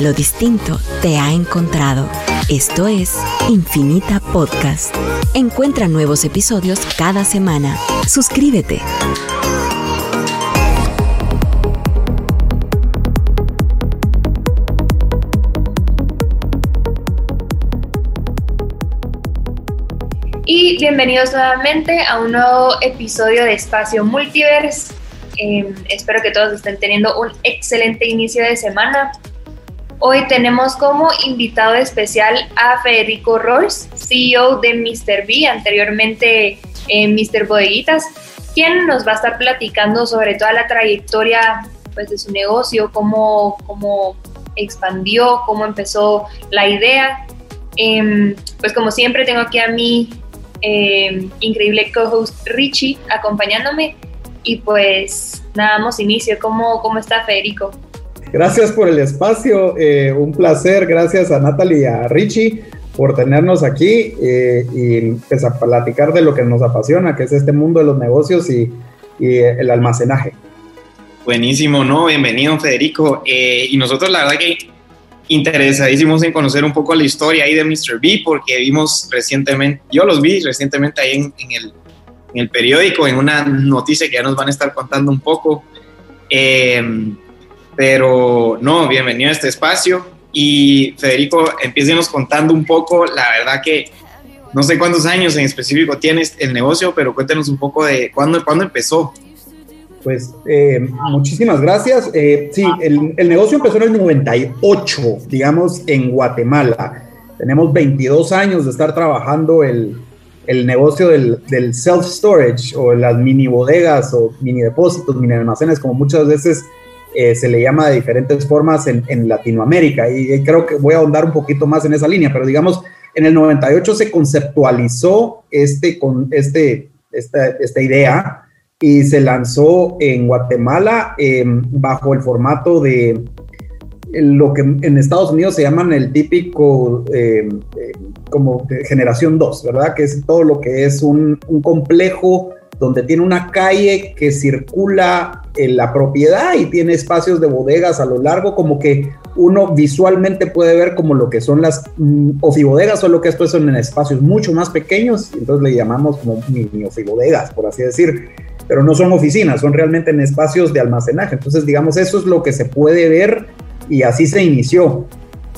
Lo distinto te ha encontrado. Esto es Infinita Podcast. Encuentra nuevos episodios cada semana. Suscríbete. Y bienvenidos nuevamente a un nuevo episodio de Espacio Multiverse. Em, espero que todos estén teniendo un excelente inicio de semana. Hoy tenemos como invitado especial a Federico Royce, CEO de Mr. B, anteriormente eh, Mr. Bodeguitas, quien nos va a estar platicando sobre toda la trayectoria pues, de su negocio, cómo, cómo expandió, cómo empezó la idea. Em, pues como siempre tengo aquí a mi em, increíble co-host Richie acompañándome y pues nada, damos inicio. ¿Cómo, cómo está Federico? Gracias por el espacio, eh, un placer, gracias a Natalie y a Richie por tenernos aquí eh, y pues, a platicar de lo que nos apasiona, que es este mundo de los negocios y, el almacenaje. Buenísimo, ¿no? Bienvenido, Federico. Eh, y nosotros la verdad que interesadísimos en conocer un poco la historia ahí de Mr. B, porque vimos recientemente, yo los vi recientemente ahí en, el periódico, en una noticia que ya nos van a estar contando un poco. Pero no, bienvenido a este espacio. Y Federico, empiecenos contando un poco, la verdad que no sé cuántos años en específico tienes el negocio, pero cuéntanos un poco de cuándo, cuándo empezó. Pues eh, muchísimas gracias. Eh, sí, el, el, negocio empezó en el 98, digamos, en Guatemala. Tenemos 22 años de estar trabajando el, el negocio del, del self-storage o las mini bodegas o mini depósitos, mini almacenes, como muchas veces eh, se le llama de diferentes formas en, Latinoamérica. Y creo que voy a ahondar un poquito más en esa línea, pero digamos, en el 98 se conceptualizó este, con este, esta, esta idea y se lanzó en Guatemala eh, bajo el formato de lo que en Estados Unidos se llaman el típico eh, eh, como generación 2, ¿verdad? Que es todo lo que es un complejo donde tiene una calle que circula en la propiedad y tiene espacios de bodegas a lo largo, como que uno visualmente puede ver como lo que son las mm, ofibodegas, solo que esto son en espacios mucho más pequeños, entonces le llamamos como mini ofibodegas, por así decir, pero no son oficinas, son realmente en espacios de almacenaje. Entonces, digamos, eso es lo que se puede ver y así se inició.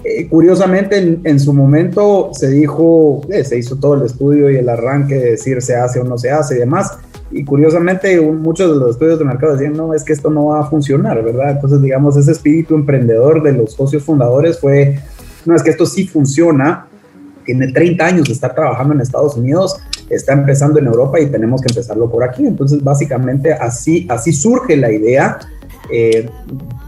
Eh, curiosamente, en, su momento se dijo, eh, se hizo todo el estudio y el arranque de decir se hace o no se hace y demás. Y curiosamente, muchos de los estudios de mercado decían, no, es que esto no va a funcionar, ¿verdad? Entonces, digamos, ese espíritu emprendedor de los socios fundadores fue, no, es que esto sí funciona, tiene 30 años de estar trabajando en Estados Unidos, está empezando en Europa y tenemos que empezarlo por aquí. Entonces, básicamente, así, así surge la idea. Eh,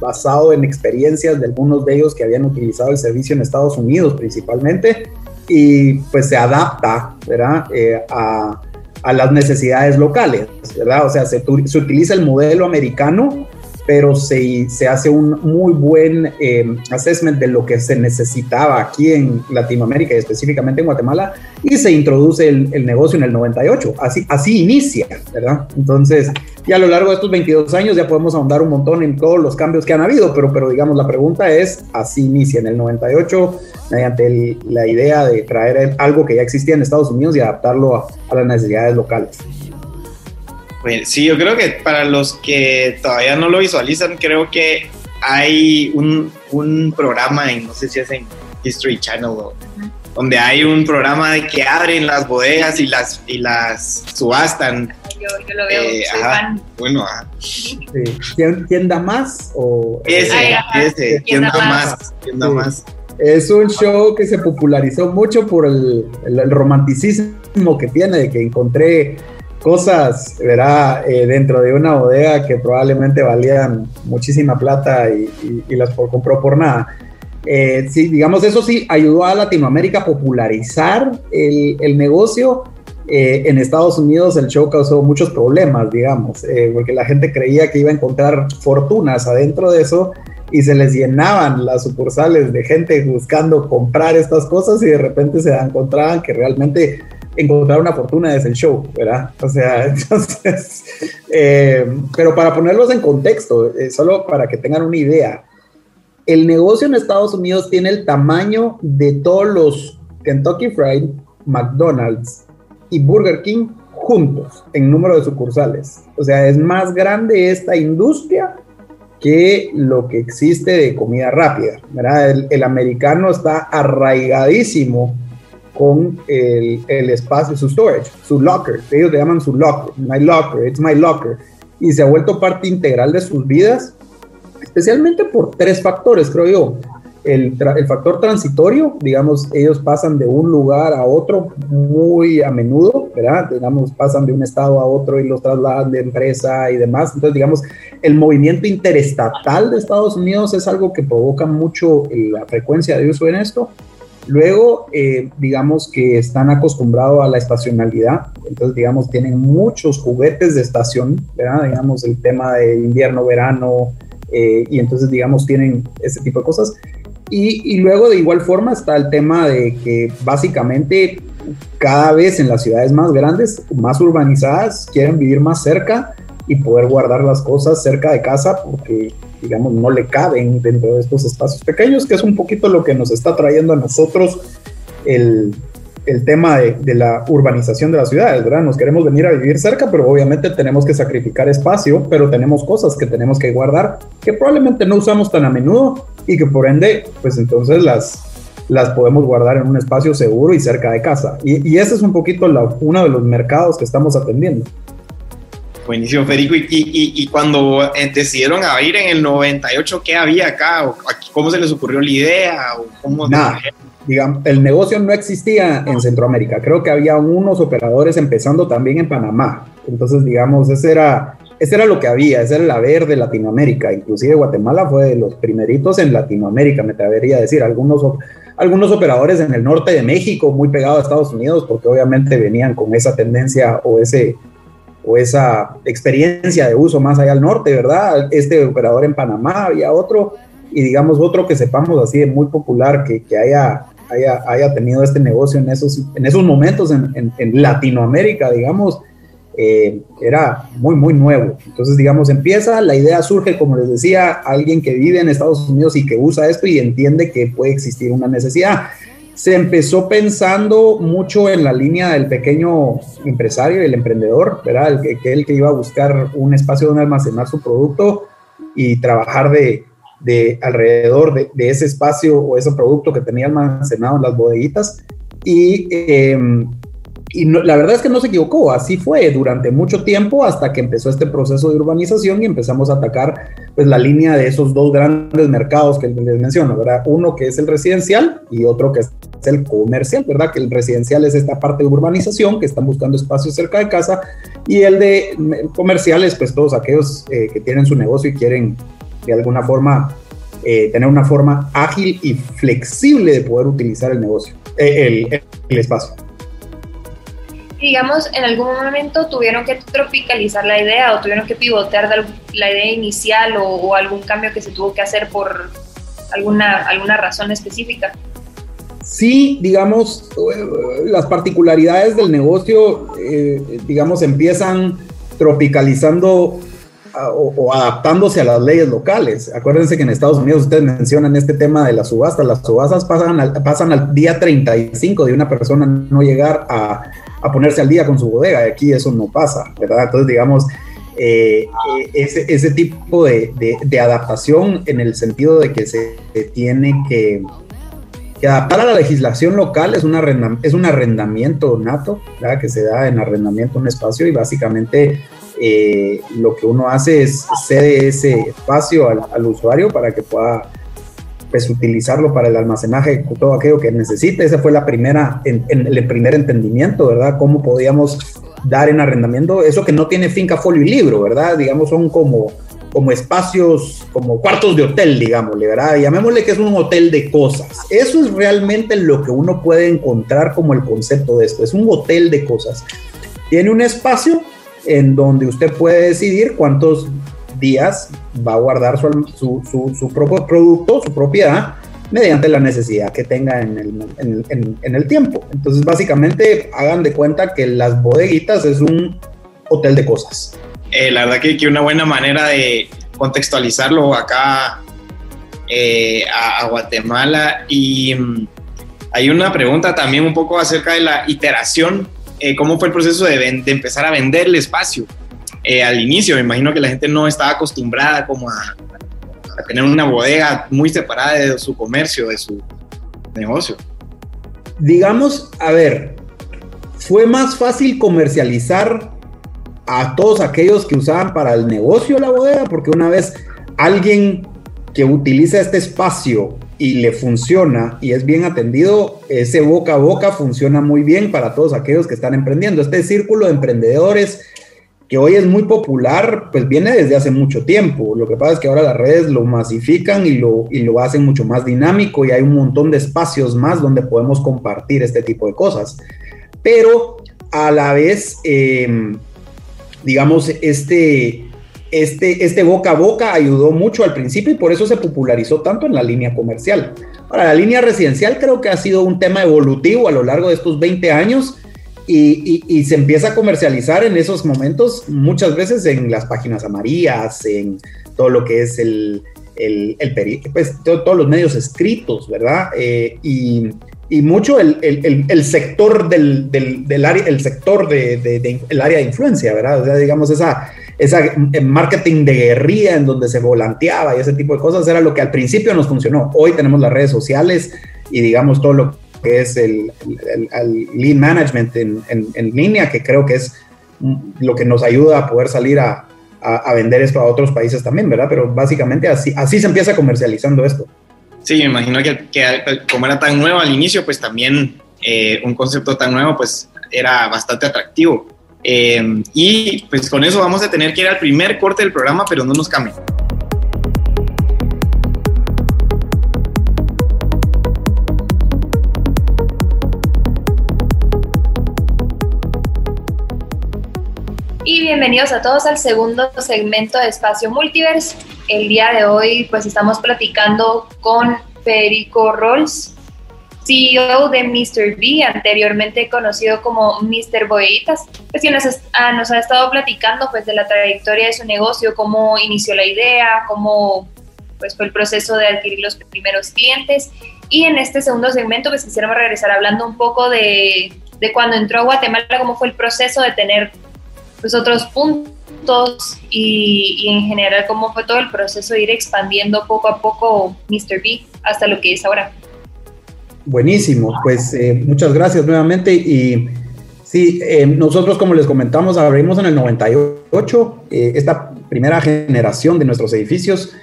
basado en experiencias de algunos de ellos que habían utilizado el servicio en Estados Unidos principalmente, y pues se adapta ¿verdad? Eh, a, a, las necesidades locales, ¿verdad? O sea, se, se utiliza el modelo americano pero se, se, hace un muy buen eh, assessment de lo que se necesitaba aquí en Latinoamérica y específicamente en Guatemala y se introduce el, el, negocio en el 98. Así, así inicia, ¿verdad? Entonces, ya a lo largo de estos 22 años ya podemos ahondar un montón en todos los cambios que han habido, pero, pero digamos, la pregunta es, así inicia en el 98 mediante el, la idea de traer algo que ya existía en Estados Unidos y adaptarlo a, a las necesidades locales. Pues sí, yo creo que para los que todavía no lo visualizan, creo que hay un, un programa en, no sé si es en History Channel, o, donde hay un programa de que abren las bodegas y las, y las subastan. Yo, yo lo veo, eh, soy ajá, fan. Bueno, ajá. Sí. ¿Quién, ¿Quién, da más? O, ese, Ay, ajá. ese, ¿quién, da más? ¿Quién da Sí. más? Es un show que se popularizó mucho por el, el, el romanticismo que tiene, de que encontré cosas, verá, eh, dentro de una bodega que probablemente valían muchísima plata y, y, y las compró por nada. Eh, sí, digamos, eso sí ayudó a Latinoamérica a popularizar el, el negocio. Eh, en Estados Unidos el show causó muchos problemas, digamos, eh, porque la gente creía que iba a encontrar fortunas adentro de eso y se les llenaban las sucursales de gente buscando comprar estas cosas y de repente se encontraban que realmente encontrar una fortuna es el show, ¿verdad? O sea, entonces, eh, pero para ponerlos en contexto, eh, solo para que tengan una idea, el negocio en Estados Unidos tiene el tamaño de todos los Kentucky Fried, McDonald's y Burger King juntos en número de sucursales. O sea, es más grande esta industria que lo que existe de comida rápida. El, americano está arraigadísimo con el, el, espacio, su storage, su locker. Ellos le llaman su locker, my locker, it's my locker. Y se ha vuelto parte integral de sus vidas especialmente por tres factores, creo yo. El, el, factor transitorio, digamos, ellos pasan de un lugar a otro muy a menudo, ¿verdad? Digamos, pasan de un estado a otro y los trasladan de empresa y demás. Entonces, digamos, el movimiento interestatal de Estados Unidos es algo que provoca mucho la frecuencia de uso en esto. Luego, eh, digamos que están acostumbrados a la estacionalidad, entonces, digamos, tienen muchos juguetes de estación, ¿verdad? Digamos, el tema de invierno, verano, eh, y entonces, digamos, tienen ese tipo de cosas. Y, y, luego, de igual forma, está el tema de que básicamente cada vez en las ciudades más grandes, más urbanizadas, quieren vivir más cerca y poder guardar las cosas cerca de casa porque, digamos, no le caben dentro de estos espacios pequeños, que es un poquito lo que nos está trayendo a nosotros el, el tema de, la urbanización de las ciudades, ¿verdad? Nos queremos venir a vivir cerca, pero obviamente tenemos que sacrificar espacio, pero tenemos cosas que tenemos que guardar que probablemente no usamos tan a menudo y que por ende, pues entonces las, las podemos guardar en un espacio seguro y cerca de casa. Y, ese es un poquito la, uno de los mercados que estamos atendiendo. Buenísimo, Federico. Y, y, cuando eh, decidieron abrir en el 98, ¿qué había acá? ¿Cómo se les ocurrió la idea? ¿O cómo digamos, el negocio no existía en Centroamérica. Creo que había unos operadores empezando también en Panamá. Entonces, digamos, ese era, ese era lo que había, ese era el haber de Latinoamérica. Inclusive Guatemala fue de los primeritos en Latinoamérica, me atrevería a decir. Algunos, algunos operadores en el norte de México, muy pegados a Estados Unidos, porque obviamente venían con esa tendencia o ese o esa experiencia de uso más allá al norte, ¿verdad? Este operador en Panamá, había otro, y digamos otro que sepamos así de muy popular, que, que haya haya, tenido este negocio en esos, en esos momentos en, Latinoamérica, digamos, eh, era muy, muy nuevo. Entonces, digamos, empieza, la idea surge, como les decía, alguien que vive en Estados Unidos y que usa esto y entiende que puede existir una necesidad. Se empezó pensando mucho en la línea del pequeño empresario, el emprendedor, ¿verdad? El que, que el que iba a buscar un espacio donde almacenar su producto y trabajar de, de alrededor de, ese espacio o ese producto que tenía almacenado en las bodeguitas. Y, em, y la verdad es que no se equivocó, así fue durante mucho tiempo hasta que empezó este proceso de urbanización y empezamos a atacar pues la línea de esos dos grandes mercados que les menciono, ¿verdad? Uno que es el residencial y otro que es el comercial, ¿verdad? Que el residencial es esta parte de urbanización que están buscando espacios cerca de casa y el de comercial es pues todos aquellos eh, que tienen su negocio y quieren de alguna forma eh, tener una forma ágil y flexible de poder utilizar el negocio, eh, el, espacio. Digamos, en algún momento tuvieron que tropicalizar la idea o tuvieron que pivotear la idea inicial o, algún cambio que se tuvo que hacer por alguna, alguna razón específica. Sí, digamos, las particularidades del negocio, eh, digamos, empiezan tropicalizando o, adaptándose a las leyes locales. Acuérdense que en Estados Unidos ustedes mencionan este tema de las subastas. Las subastas pasan al, pasan al día 35 de una persona no llegar a, a ponerse al día con su bodega. Y aquí eso no pasa, ¿verdad? Entonces, digamos, eh, eh, ese, ese, tipo de, de, adaptación en el sentido de que se, tiene que, que, adaptar a la legislación local es, una es un arrendamiento nato, ¿verdad? que se da en arrendamiento un espacio y básicamente eh, lo que uno hace es cede ese espacio al, usuario para que pueda pues, utilizarlo para el almacenaje, todo aquello que necesite. Ese fue la primera, en, el primer entendimiento, ¿verdad? Cómo podíamos dar en arrendamiento eso que no tiene finca, folio y libro, ¿verdad? Digamos, son como, como espacios, como cuartos de hotel, digámosle, ¿verdad? Llamémosle que es un hotel de cosas. Eso es realmente lo que uno puede encontrar como el concepto de esto. Es un hotel de cosas. Tiene un espacio en donde usted puede decidir cuántos días va a guardar su, su, propio producto, su propiedad, mediante la necesidad que tenga en el, en, el, tiempo. Entonces, básicamente, hagan de cuenta que las bodeguitas es un hotel de cosas. Eh, la verdad que, que, una buena manera de contextualizarlo acá eh, a, Guatemala y mm, hay una pregunta también un poco acerca de la iteración, eh, cómo fue el proceso de, empezar a vender el espacio. al inicio, me imagino que la gente no estaba acostumbrada como a, a tener una bodega muy separada de su comercio, de su negocio. Digamos, a ver, fue más fácil comercializar a todos aquellos que usaban para el negocio la bodega, porque una vez alguien que utiliza este espacio y le funciona y es bien atendido, ese boca a boca funciona muy bien para todos aquellos que están emprendiendo. Este círculo de emprendedores que hoy es muy popular, pues viene desde hace mucho tiempo. Lo que pasa es que ahora las redes lo masifican y lo, y lo hacen mucho más dinámico y hay un montón de espacios más donde podemos compartir este tipo de cosas. Pero a la vez, em, digamos, este, este, este boca a boca ayudó mucho al principio y por eso se popularizó tanto en la línea comercial. Ahora, la línea residencial creo que ha sido un tema evolutivo a lo largo de estos 20 años y, se empieza a comercializar en esos momentos muchas veces en las páginas amarillas, en todo lo que es el, el, pues todos los medios escritos, ¿verdad? Eh, y, y, mucho el, el sector del, del, del, área, el sector de, de, el área de influencia, ¿verdad? O sea, digamos, esa, esa marketing de guerrilla en donde se volanteaba y ese tipo de cosas era lo que al principio nos funcionó. Hoy tenemos las redes sociales y digamos todo lo que es el, lead management en, en, línea, que creo que es lo que nos ayuda a poder salir a, a, vender esto a otros países también, ¿verdad? Pero básicamente así, así se empieza comercializando esto. Sí, me imagino que, que como era tan nuevo al inicio, pues también eh, un concepto tan nuevo, pues era bastante atractivo. Eh, y pues con eso vamos a tener que ir al primer corte del programa, pero no nos cambien. Y bienvenidos a todos al segundo segmento de Espacio Multiverse. El día de hoy pues estamos platicando con Federico Rolls, CEO de Mr. B, anteriormente conocido como Mr. Boyitas, pues quien nos, ah, nos, ha estado platicando pues de la trayectoria de su negocio, cómo inició la idea, cómo pues fue el proceso de adquirir los primeros clientes. Y en este segundo segmento pues quisiéramos regresar hablando un poco de, de cuando entró a Guatemala, cómo fue el proceso de tener pues, otros puntos y, en general cómo fue todo el proceso de ir expandiendo poco a poco Mr. B hasta lo que es ahora. Buenísimo, pues eh, muchas gracias nuevamente y sí, eh, nosotros como les comentamos abrimos en el 98 eh, esta primera generación de nuestros edificios,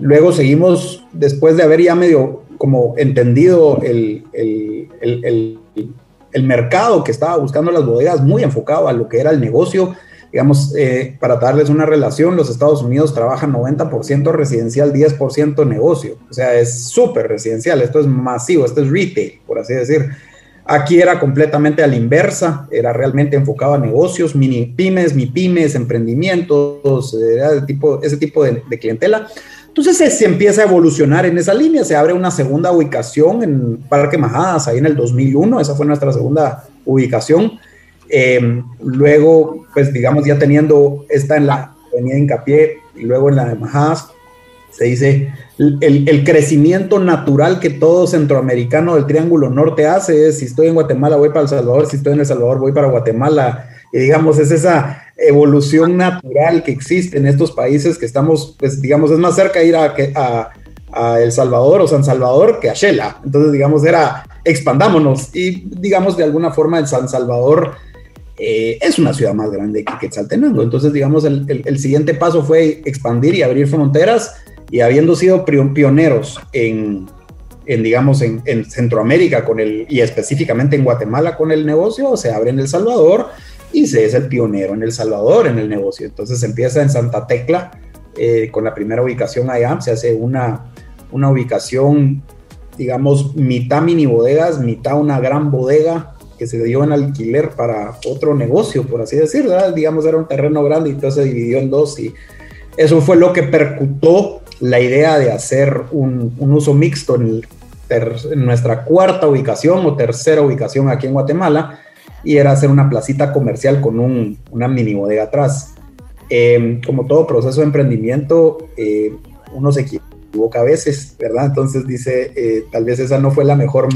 luego seguimos después de haber ya medio como entendido el, el, el el mercado que estaba buscando las bodegas muy enfocado a lo que era el negocio. Digamos, eh, para darles una relación, los Estados Unidos trabajan 90% residencial, 10% negocio. O sea, es súper residencial, esto es masivo, esto es retail, por así decir. Aquí era completamente a la inversa, era realmente enfocado a negocios, mini pymes, mi pymes, emprendimientos, era tipo, ese tipo de, de clientela. Entonces se, empieza a evolucionar en esa línea, se abre una segunda ubicación en Parque Majadas, ahí en el 2001, esa fue nuestra segunda ubicación. Em, luego, pues digamos, ya teniendo esta en la avenida Hincapié y luego en la de Majadas, se dice, el, el, crecimiento natural que todo centroamericano del Triángulo Norte hace es, si estoy en Guatemala voy para El Salvador, si estoy en El Salvador voy para Guatemala, y digamos, es esa evolución natural que existe en estos países que estamos, pues digamos, es más cerca ir a, a, a El Salvador o San Salvador que a Shela. Entonces, digamos, era expandámonos y digamos, de alguna forma el San Salvador eh, es una ciudad más grande que Quetzaltenango. Entonces, digamos, el, el, siguiente paso fue expandir y abrir fronteras y habiendo sido pioneros en, en digamos, en, en, Centroamérica con el, y específicamente en Guatemala con el negocio, se abre en El Salvador y se es el pionero en El Salvador en el negocio. Entonces empieza en Santa Tecla eh, con la primera ubicación allá, se hace una, una ubicación, digamos, mitad mini bodegas, mitad una gran bodega que se dio en alquiler para otro negocio, por así decirlo, digamos, era un terreno grande y entonces se dividió en dos y eso fue lo que percutó la idea de hacer un, un uso mixto en, en nuestra cuarta ubicación o tercera ubicación aquí en Guatemala, y era hacer una placita comercial con un, una mini bodega atrás. Em, como todo proceso de emprendimiento, eh, uno se equivoca a veces, ¿verdad? Entonces dice, eh, tal vez esa no fue la mejor,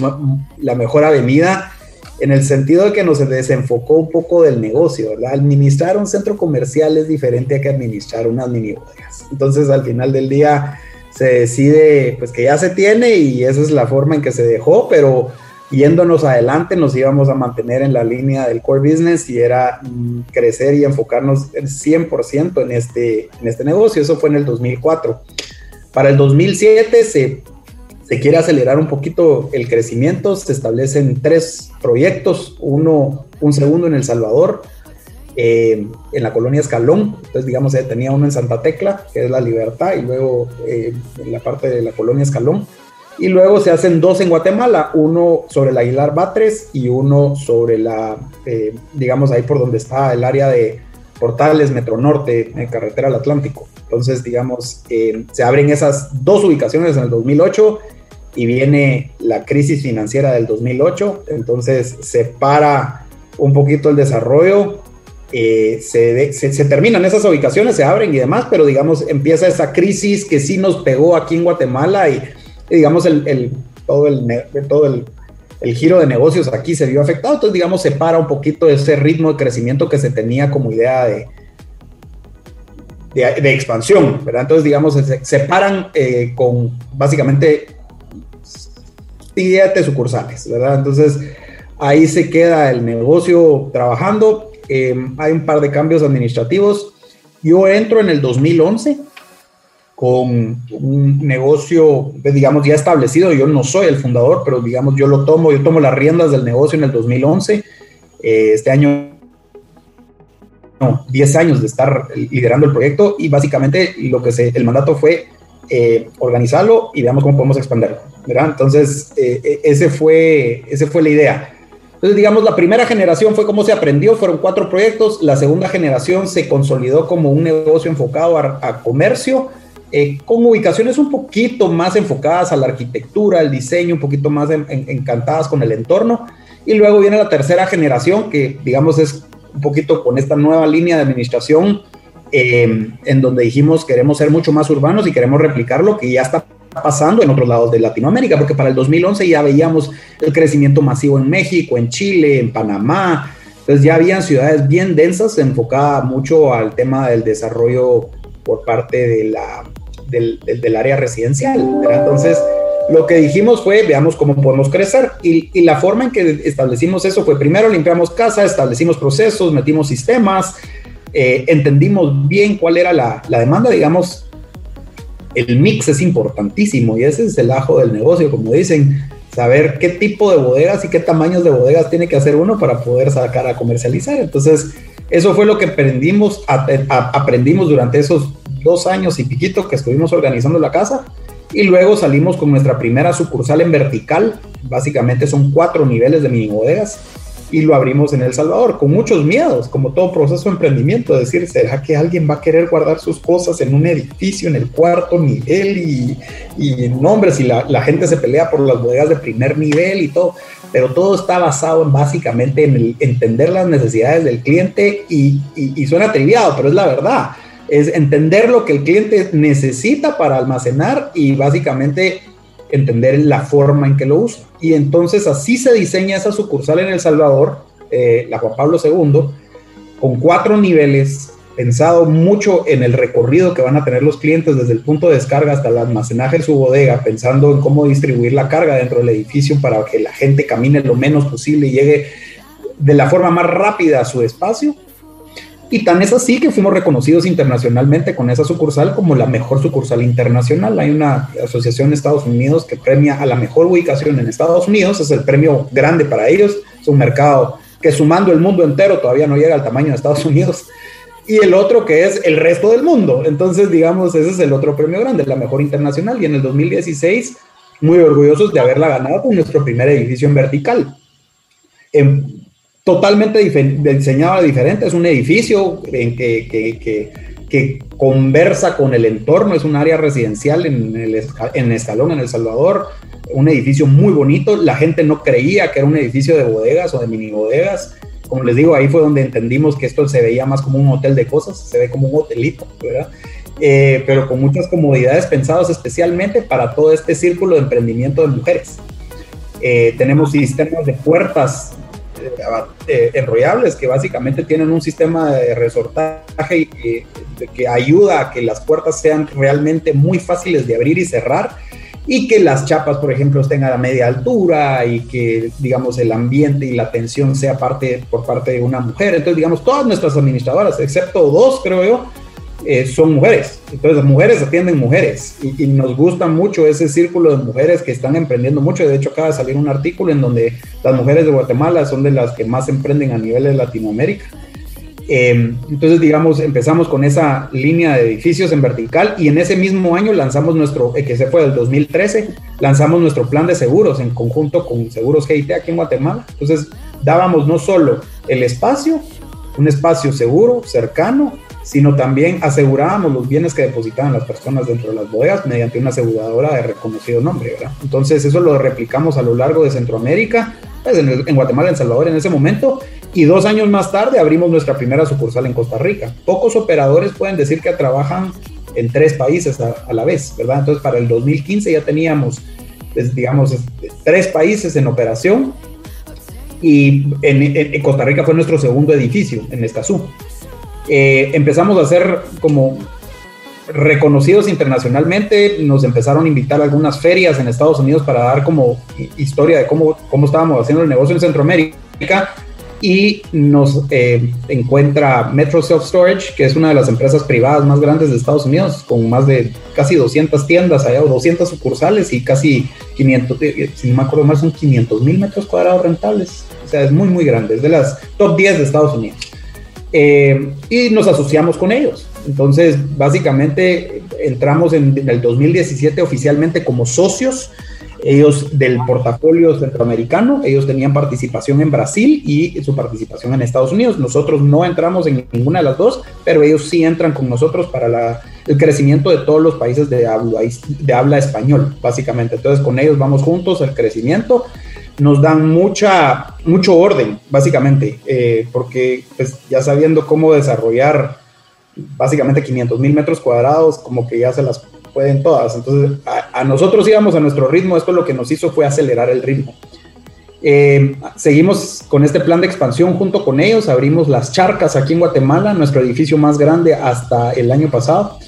la mejor avenida en el sentido de que nos desenfocó un poco del negocio, ¿verdad? Administrar un centro comercial es diferente a que administrar unas mini bodegas. Entonces, al final del día se decide, pues que ya se tiene y esa es la forma en que se dejó, pero yéndonos adelante nos íbamos a mantener en la línea del core business y era mm, crecer y enfocarnos 100% en este, en este negocio. Eso fue en el 2004. Para el 2007 se, se quiere acelerar un poquito el crecimiento, se establecen tres proyectos, uno, un segundo en El Salvador, eh, en la colonia Escalón, entonces digamos tenía uno en Santa Tecla, que es la Libertad, y luego eh, en la parte de la colonia Escalón y luego se hacen dos en Guatemala, uno sobre el Aguilar Batres y uno sobre la, eh, digamos, ahí por donde está el área de Portales, Metro Norte, en carretera al Atlántico. Entonces, digamos, eh, se abren esas dos ubicaciones en el 2008 y viene la crisis financiera del 2008, entonces se para un poquito el desarrollo, eh, se, se, se, terminan esas ubicaciones, se abren y demás, pero digamos, empieza esa crisis que sí nos pegó aquí en Guatemala y digamos, el, todo, el, todo el, giro de negocios aquí se vio afectado, entonces, digamos, se para un poquito ese ritmo de crecimiento que se tenía como idea de, de, expansión, ¿verdad? Entonces, digamos, se separan eh, con básicamente siete sucursales, ¿verdad? Entonces, ahí se queda el negocio trabajando, eh, hay un par de cambios administrativos. Yo entro en el 2011 con un negocio, pues, digamos, ya establecido. Yo no soy el fundador, pero digamos, yo lo tomo, yo tomo las riendas del negocio en el 2011. Eh, este año, no, 10 años de estar liderando el proyecto y básicamente lo que el mandato fue eh, organizarlo y veamos cómo podemos expandirlo. Entonces, eh, e, ese, fue, ese fue la idea. Entonces, digamos, la primera generación fue cómo se aprendió, fueron cuatro proyectos, la segunda generación se consolidó como un negocio enfocado a, a comercio, eh, con ubicaciones un poquito más enfocadas a la arquitectura, al diseño, un poquito más encantadas con el entorno. Y luego viene la tercera generación, que digamos es un poquito con esta nueva línea de administración, eh, en donde dijimos queremos ser mucho más urbanos y queremos replicar lo que ya está pasando en otros lados de Latinoamérica, porque para el 2011 ya veíamos el crecimiento masivo en México, en Chile, en Panamá. Entonces ya habían ciudades bien densas, enfocada mucho al tema del desarrollo por parte de la, del, del, área residencial. Entonces, lo que dijimos fue, veamos cómo podemos crecer. Y, y, la forma en que establecimos eso fue, primero limpiamos casa, establecimos procesos, metimos sistemas, eh, entendimos bien cuál era la, la, demanda, digamos, el mix es importantísimo y ese es el ajo del negocio, como dicen, saber qué tipo de bodegas y qué tamaños de bodegas tiene que hacer uno para poder sacar a comercializar. Entonces, eso fue lo que aprendimos, aprendimos durante esos dos años y piquito que estuvimos organizando la casa. Y luego salimos con nuestra primera sucursal en vertical. Básicamente son cuatro niveles de mini bodegas. Y lo abrimos en El Salvador con muchos miedos, como todo proceso de emprendimiento. Decir, ¿será que alguien va a querer guardar sus cosas en un edificio en el cuarto nivel? Y, y la, gente se pelea por las bodegas de primer nivel y todo pero todo está basado en básicamente en entender las necesidades del cliente y, y, suena triviado, pero es la verdad. Es entender lo que el cliente necesita para almacenar y básicamente entender la forma en que lo usa. Y entonces así se diseña esa sucursal en El Salvador, eh, la Juan Pablo II, con cuatro niveles pensado mucho en el recorrido que van a tener los clientes desde el punto de descarga hasta el almacenaje en su bodega, pensando en cómo distribuir la carga dentro del edificio para que la gente camine lo menos posible y llegue de la forma más rápida a su espacio. Y tan es así que fuimos reconocidos internacionalmente con esa sucursal como la mejor sucursal internacional. Hay una asociación en Estados Unidos que premia a la mejor ubicación en Estados Unidos, es el premio grande para ellos, es un mercado que sumando el mundo entero todavía no llega al tamaño de Estados Unidos y el otro que es el resto del mundo. Entonces, digamos, ese es el otro premio grande, la mejor internacional. Y en el 2016, muy orgullosos de haberla ganado con nuestro primer edificio en vertical. Totalmente diseñado diferente, es un edificio en que, conversa con el entorno, es un área residencial en, el, en Escalón, en El Salvador, un edificio muy bonito, la gente no creía que era un edificio de bodegas o de mini bodegas, como les digo, ahí fue donde entendimos que esto se veía más como un hotel de cosas, se ve como un hotelito, ¿verdad? eh, pero con muchas comodidades pensadas especialmente para todo este círculo de emprendimiento de mujeres. Eh, tenemos sistemas de puertas eh, enrollables que básicamente tienen un sistema de resortaje que ayuda a que las puertas sean realmente muy fáciles de abrir y cerrar y que las chapas, por ejemplo, estén a media altura y que, digamos, el ambiente y la atención sea parte por parte de una mujer. Entonces, digamos, todas nuestras administradoras, excepto dos, creo yo, eh, son mujeres. Entonces, mujeres atienden mujeres y, nos gusta mucho ese círculo de mujeres que están emprendiendo mucho. De hecho, acaba de salir un artículo en donde las mujeres de Guatemala son de las que más emprenden a nivel de Latinoamérica. Em, entonces, digamos, empezamos con esa línea de edificios en vertical y en ese mismo año lanzamos nuestro, eh, que se fue del 2013, lanzamos nuestro plan de seguros en conjunto con Seguros GIT aquí en Guatemala. Entonces, dábamos no solo el espacio, un espacio seguro, cercano, sino también asegurábamos los bienes que depositaban las personas dentro de las bodegas mediante una aseguradora de reconocido nombre, ¿verdad? Entonces, eso lo replicamos a lo largo de Centroamérica, pues, en, en Guatemala, en Salvador en ese momento, y dos años más tarde abrimos nuestra primera sucursal en Costa Rica. Pocos operadores pueden decir que trabajan en tres países a, la vez, ¿verdad? Entonces para el 2015 ya teníamos, pues, digamos, este, tres países en operación y en, Costa Rica fue nuestro segundo edificio en Escazú. Eh, empezamos a ser como reconocidos internacionalmente, nos empezaron a invitar a algunas ferias en Estados Unidos para dar como historia de cómo, cómo estábamos haciendo el negocio en Centroamérica y nos eh, encuentra Metro Self Storage, que es una de las empresas privadas más grandes de Estados Unidos, con más de casi 200 tiendas allá, o 200 sucursales y casi 500, eh, eh, si no me acuerdo más, son 500 mil metros cuadrados rentables. O sea, es muy, muy grande, es de las top 10 de Estados Unidos. Y nos asociamos con ellos. Entonces, básicamente, entramos en, en el 2017 oficialmente como socios ellos del portafolio centroamericano, ellos tenían participación en Brasil y su participación en Estados Unidos. Nosotros no entramos en ninguna de las dos, pero ellos sí entran con nosotros para el crecimiento de todos los países de habla, de habla español, básicamente. Entonces con ellos vamos juntos el crecimiento. Nos dan mucha, mucho orden, básicamente, eh, porque pues, ya sabiendo cómo desarrollar básicamente 500 mil metros cuadrados, como que ya se las pueden todas. Entonces, a, nosotros íbamos a nuestro ritmo, esto lo que nos hizo fue acelerar el ritmo. Eh, seguimos con este plan de expansión junto con ellos, abrimos las charcas aquí en Guatemala, nuestro edificio más grande hasta el año pasado.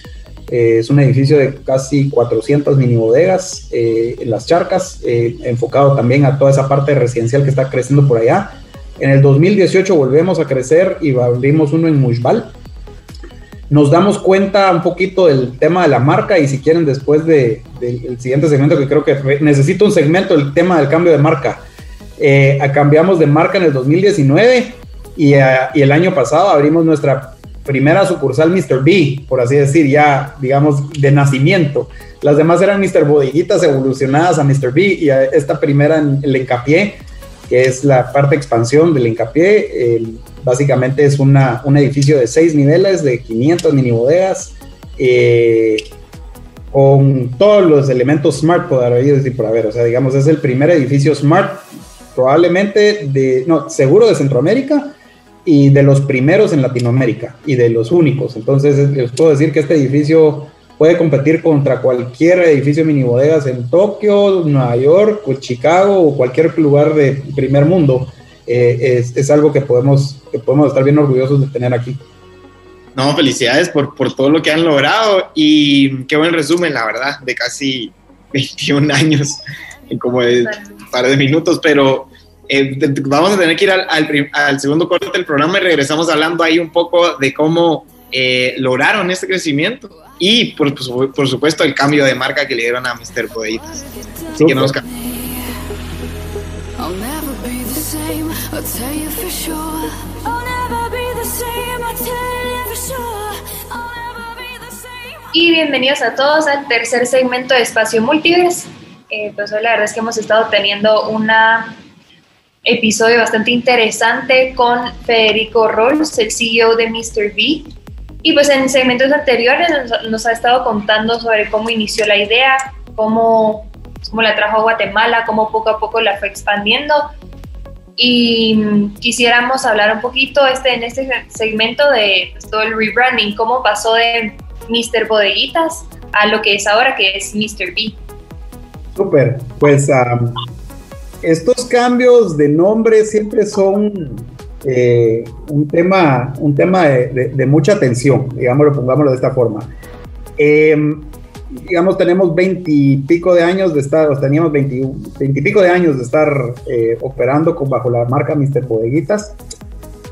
Eh, es un edificio de casi 400 mini bodegas eh, en las charcas, enfocado también a toda esa parte residencial que está creciendo por allá. En el 2018 volvemos a crecer y abrimos uno en Mushbal, nos damos cuenta un poquito del tema de la marca y si quieren después del siguiente segmento que creo que necesito un segmento el tema del cambio de marca. Eh, cambiamos de marca en el 2019 y, eh, y, el año pasado abrimos nuestra primera sucursal Mr. B, por así decir, ya digamos de nacimiento. Las demás eran Mr. Bodeguitas evolucionadas a Mr. B y esta primera en el hincapié, que es la parte expansión del hincapié. Básicamente es una, un edificio de seis niveles, de 500 mini bodegas, eh, con todos los elementos smart, por decir por haber. O sea, digamos, es el primer edificio smart, probablemente de, no, seguro de Centroamérica y de los primeros en Latinoamérica y de los únicos. Entonces, les puedo decir que este edificio puede competir contra cualquier edificio mini bodegas en Tokio, Nueva York, Chicago o cualquier lugar de primer mundo. Eh, es, algo que podemos, que podemos estar bien orgullosos de tener aquí. No, felicidades por, por todo lo que han logrado y qué buen resumen, la verdad, de casi 21 años en como de un par de minutos, pero eh, vamos a tener que ir al, al, segundo corte del programa y regresamos hablando ahí un poco de cómo eh, lograron este crecimiento y por, por, supuesto el cambio de marca que le dieron a Mr. Podeitas. Así que no nos Y bienvenidos a todos al tercer segmento de Espacio Multiverse. Eh, pues hoy la verdad es que hemos estado teniendo un episodio bastante interesante con Federico Rolls, el CEO de Mr. V. Y pues en segmentos anteriores nos, nos, ha estado contando sobre cómo inició la idea, cómo, cómo la trajo a Guatemala, cómo poco a poco la fue expandiendo y quisiéramos hablar un poquito este, en este segmento de pues, todo el rebranding, cómo pasó de Mr. Bodeguitas a lo que es ahora, que es Mr. B. Súper, pues estos cambios de nombre siempre son eh, un tema, un tema de, mucha atención, digámoslo, pongámoslo de esta forma. Em, digamos, tenemos veintipico de años de estar, o teníamos veintipico de años de estar eh, operando con, bajo la marca Mr. Bodeguitas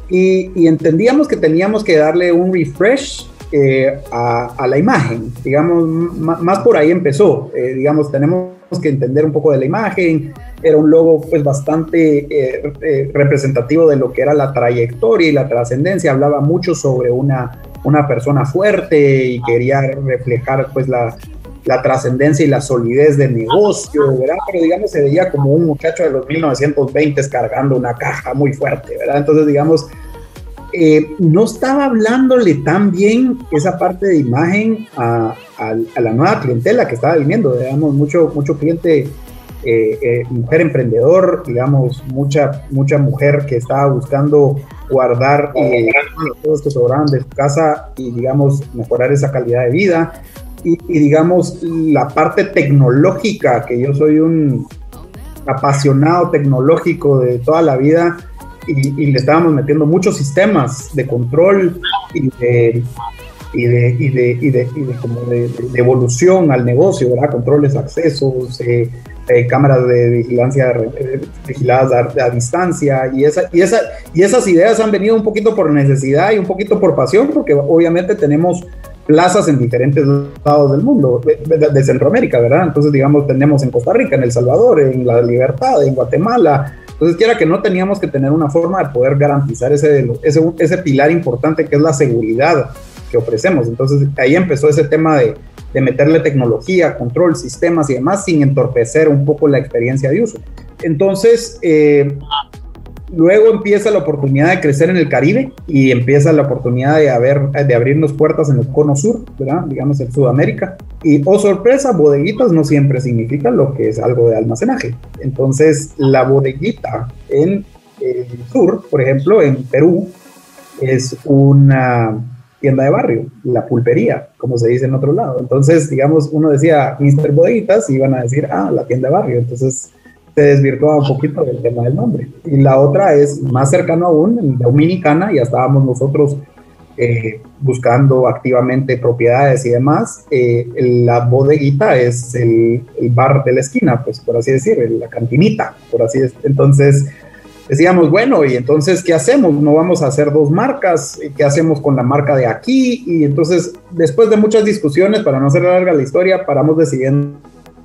y, entendíamos que teníamos que darle un refresh eh, a, la imagen, digamos, más por ahí empezó, eh, digamos, tenemos que entender un poco de la imagen, era un logo pues bastante representativo de lo que era la trayectoria y la trascendencia, hablaba mucho sobre una una persona fuerte y quería reflejar pues la, la trascendencia y la solidez del negocio, ¿verdad? Pero digamos se veía como un muchacho de los 1920 cargando una caja muy fuerte, ¿verdad? Entonces digamos, eh, no estaba hablándole tan bien esa parte de imagen a, a, la nueva clientela que estaba viniendo, digamos, mucho, mucho cliente eh, eh, mujer emprendedor, digamos, mucha, mucha mujer que estaba buscando guardar eh, todos que sobraban de su casa y, digamos, mejorar esa calidad de vida. Y, digamos, la parte tecnológica, que yo soy un apasionado tecnológico de toda la vida, y, le estábamos metiendo muchos sistemas de control y de, y de, y de, y de, y de, como de, evolución al negocio, ¿verdad? Controles, accesos, eh, eh, cámaras de vigilancia eh, vigiladas a, distancia y, esa, y, esa, y esas ideas han venido un poquito por necesidad y un poquito por pasión, porque obviamente tenemos plazas en diferentes lados del mundo, de, Centroamérica, ¿verdad? Entonces, digamos, tenemos en Costa Rica, en El Salvador, en La Libertad, en Guatemala. Entonces, quiera que no teníamos que tener una forma de poder garantizar ese, ese, ese pilar importante que es la seguridad que ofrecemos. Entonces, ahí empezó ese tema de, de meterle tecnología, control, sistemas y demás sin entorpecer un poco la experiencia de uso. Entonces, eh, luego empieza la oportunidad de crecer en el Caribe y empieza la oportunidad de, haber, de abrirnos puertas en el cono sur, ¿verdad? digamos en Sudamérica. Y, oh sorpresa, bodeguitas no siempre significa lo que es algo de almacenaje. Entonces, la bodeguita en el sur, por ejemplo, en Perú, es una tienda de barrio, la pulpería, como se dice en otro lado. Entonces, digamos, uno decía Mr. Bodeguitas y iban a decir, ah, la tienda de barrio. Entonces, se desvirtuaba un poquito del tema del nombre. Y la otra es más cercano aún, en Dominicana, ya estábamos nosotros eh, buscando activamente propiedades y demás. Eh, la bodeguita es el, el, bar de la esquina, pues por así decir, la cantinita, por así decir. Entonces, decíamos, bueno, y entonces, ¿qué hacemos? No vamos a hacer dos marcas, ¿qué hacemos con la marca de aquí? Y entonces, después de muchas discusiones, para no hacer larga la historia, paramos decidiendo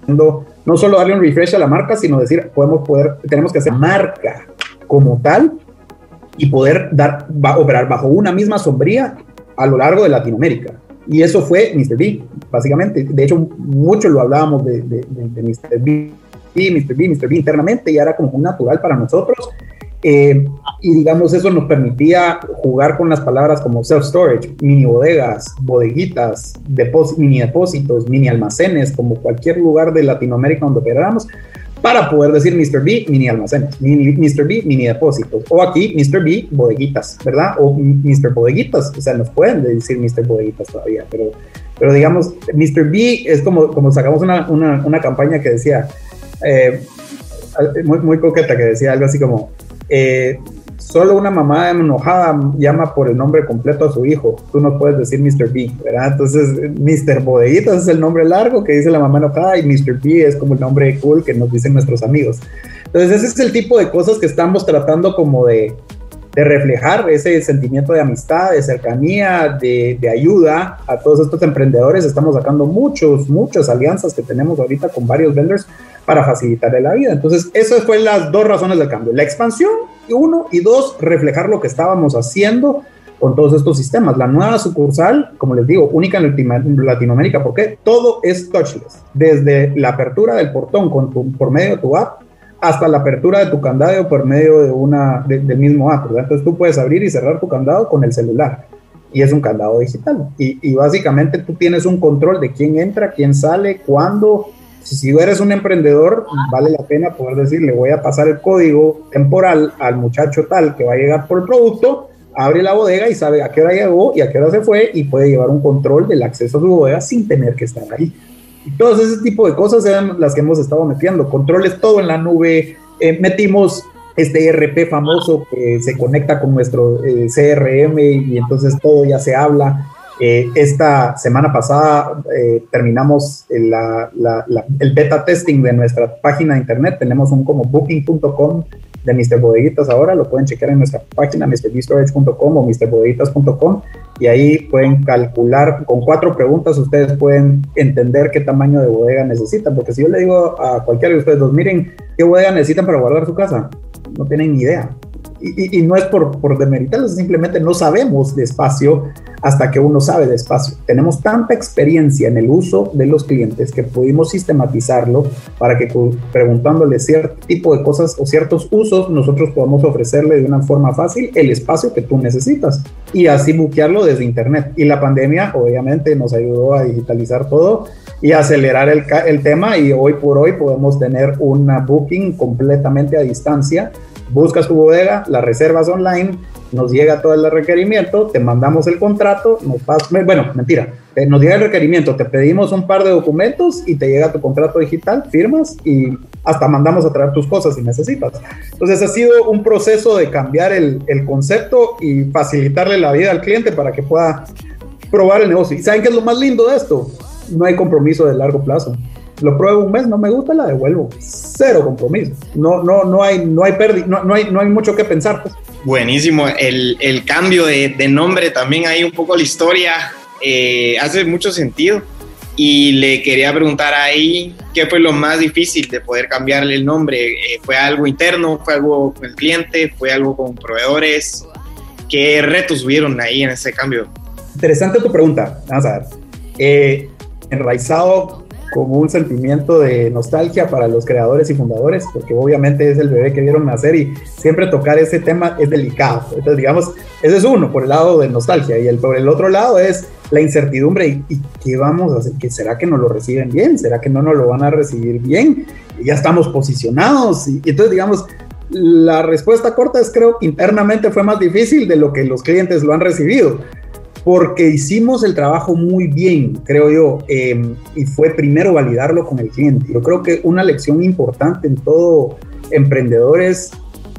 no solo darle un refresh a la marca, sino decir, podemos poder, tenemos que hacer marca como tal y poder dar, operar bajo una misma sombría a lo largo de Latinoamérica. Y eso fue Mr. B, básicamente. De hecho, mucho lo hablábamos de, de, de Mr. B Mr. B, Mr. B internamente, y era como un natural para nosotros. Eh, y digamos, eso nos permitía jugar con las palabras como self-storage, mini bodegas, bodeguitas, mini depósitos, mini almacenes, como cualquier lugar de Latinoamérica donde operáramos, para poder decir Mr. B, mini almacenes, mini, Mr. B, mini depósitos, o aquí Mr. B, bodeguitas, ¿verdad? O Mr. Bodeguitas, o sea, nos pueden decir Mr. Bodeguitas todavía, pero, pero digamos, Mr. B es como, como sacamos una, una, una campaña que decía, eh, muy, muy coqueta que decía algo así como, eh, solo una mamá enojada llama por el nombre completo a su hijo, tú no puedes decir Mr. B, ¿verdad? Entonces, Mr. Bodeguitas es el nombre largo que dice la mamá enojada y Mr. B es como el nombre cool que nos dicen nuestros amigos. Entonces, ese es el tipo de cosas que estamos tratando como de, de reflejar ese sentimiento de amistad, de cercanía, de, de, ayuda a todos estos emprendedores. Estamos sacando muchos, muchas alianzas que tenemos ahorita con varios vendors para facilitarle la vida. Entonces, esas fueron las dos razones del cambio. La expansión, uno, y dos, reflejar lo que estábamos haciendo con todos estos sistemas. La nueva sucursal, como les digo, única en Latinoamérica, porque todo es touchless. Desde la apertura del portón con por medio de tu app hasta la apertura de tu candado por medio de una, del mismo app. Entonces tú puedes abrir y cerrar tu candado con el celular y es un candado digital. Y, y, básicamente tú tienes un control de quién entra, quién sale, cuándo, si eres un emprendedor, vale la pena poder decir, le voy a pasar el código temporal al muchacho tal que va a llegar por el producto abre la bodega y sabe a qué hora llegó y a qué hora se fue y puede llevar un control del acceso a su bodega sin tener que estar ahí. Y todos ese tipo de cosas eran las que hemos estado metiendo. Controles todo en la nube. Eh, metimos este ERP famoso que se conecta con nuestro eh, CRM y entonces todo ya se habla. Eh, esta semana pasada terminamos el, beta testing de nuestra página de internet. Tenemos un como booking.com de Mr. Bodeguitas ahora, lo pueden checar en nuestra página mrbstorage.com o mrbodeguitas.com y ahí pueden calcular con cuatro preguntas. Ustedes pueden entender qué tamaño de bodega necesitan, porque si yo le digo a cualquiera de ustedes dos, miren qué bodega necesitan para guardar su casa, no tienen ni idea y, no es por, por demeritarlo, simplemente no sabemos de espacio hasta que uno sabe de espacio. Tenemos tanta experiencia en el uso de los clientes que pudimos sistematizarlo para que preguntándole cierto tipo de cosas o ciertos usos, nosotros podamos ofrecerle de una forma fácil el espacio que tú necesitas y así buquearlo desde Internet. Y la pandemia obviamente nos ayudó a digitalizar todo y acelerar el, el tema y hoy por hoy podemos tener una booking completamente a distancia buscas tu bodega, la reservas online, nos llega todo el requerimiento, te mandamos el contrato, nos bueno, mentira, eh, nos llega el requerimiento, te pedimos un par de documentos y te llega tu contrato digital, firmas y hasta mandamos a traer tus cosas si necesitas. Entonces ha sido un proceso de cambiar el, el concepto y facilitarle la vida al cliente para que pueda probar el negocio. ¿Y saben qué es lo más lindo de esto? No hay compromiso de largo plazo lo pruebo un mes, no me gusta, la devuelvo. Cero compromiso. No, no, no hay, no hay pérdida, no, hay, no hay mucho que pensar. Pues. Buenísimo. El, el cambio de, de, nombre también hay un poco la historia. Eh, hace mucho sentido. Y le quería preguntar ahí qué fue lo más difícil de poder cambiarle el nombre. Eh, ¿Fue algo interno? ¿Fue algo con el cliente? ¿Fue algo con proveedores? ¿Qué retos hubieron ahí en ese cambio? Interesante tu pregunta. Vamos a ver. Eh, enraizado como un sentimiento de nostalgia para los creadores y fundadores, porque obviamente es el bebé que vieron nacer y siempre tocar ese tema es delicado. Entonces, digamos, ese es uno por el lado de nostalgia y el por el otro lado es la incertidumbre y, y qué vamos a hacer, ¿Que será que nos lo reciben bien, será que no nos lo van a recibir bien, y ya estamos posicionados y, y entonces digamos la respuesta corta es creo que internamente fue más difícil de lo que los clientes lo han recibido porque hicimos el trabajo muy bien, creo yo, em, y fue primero validarlo con el cliente. Yo creo que una lección importante en todo emprendedor es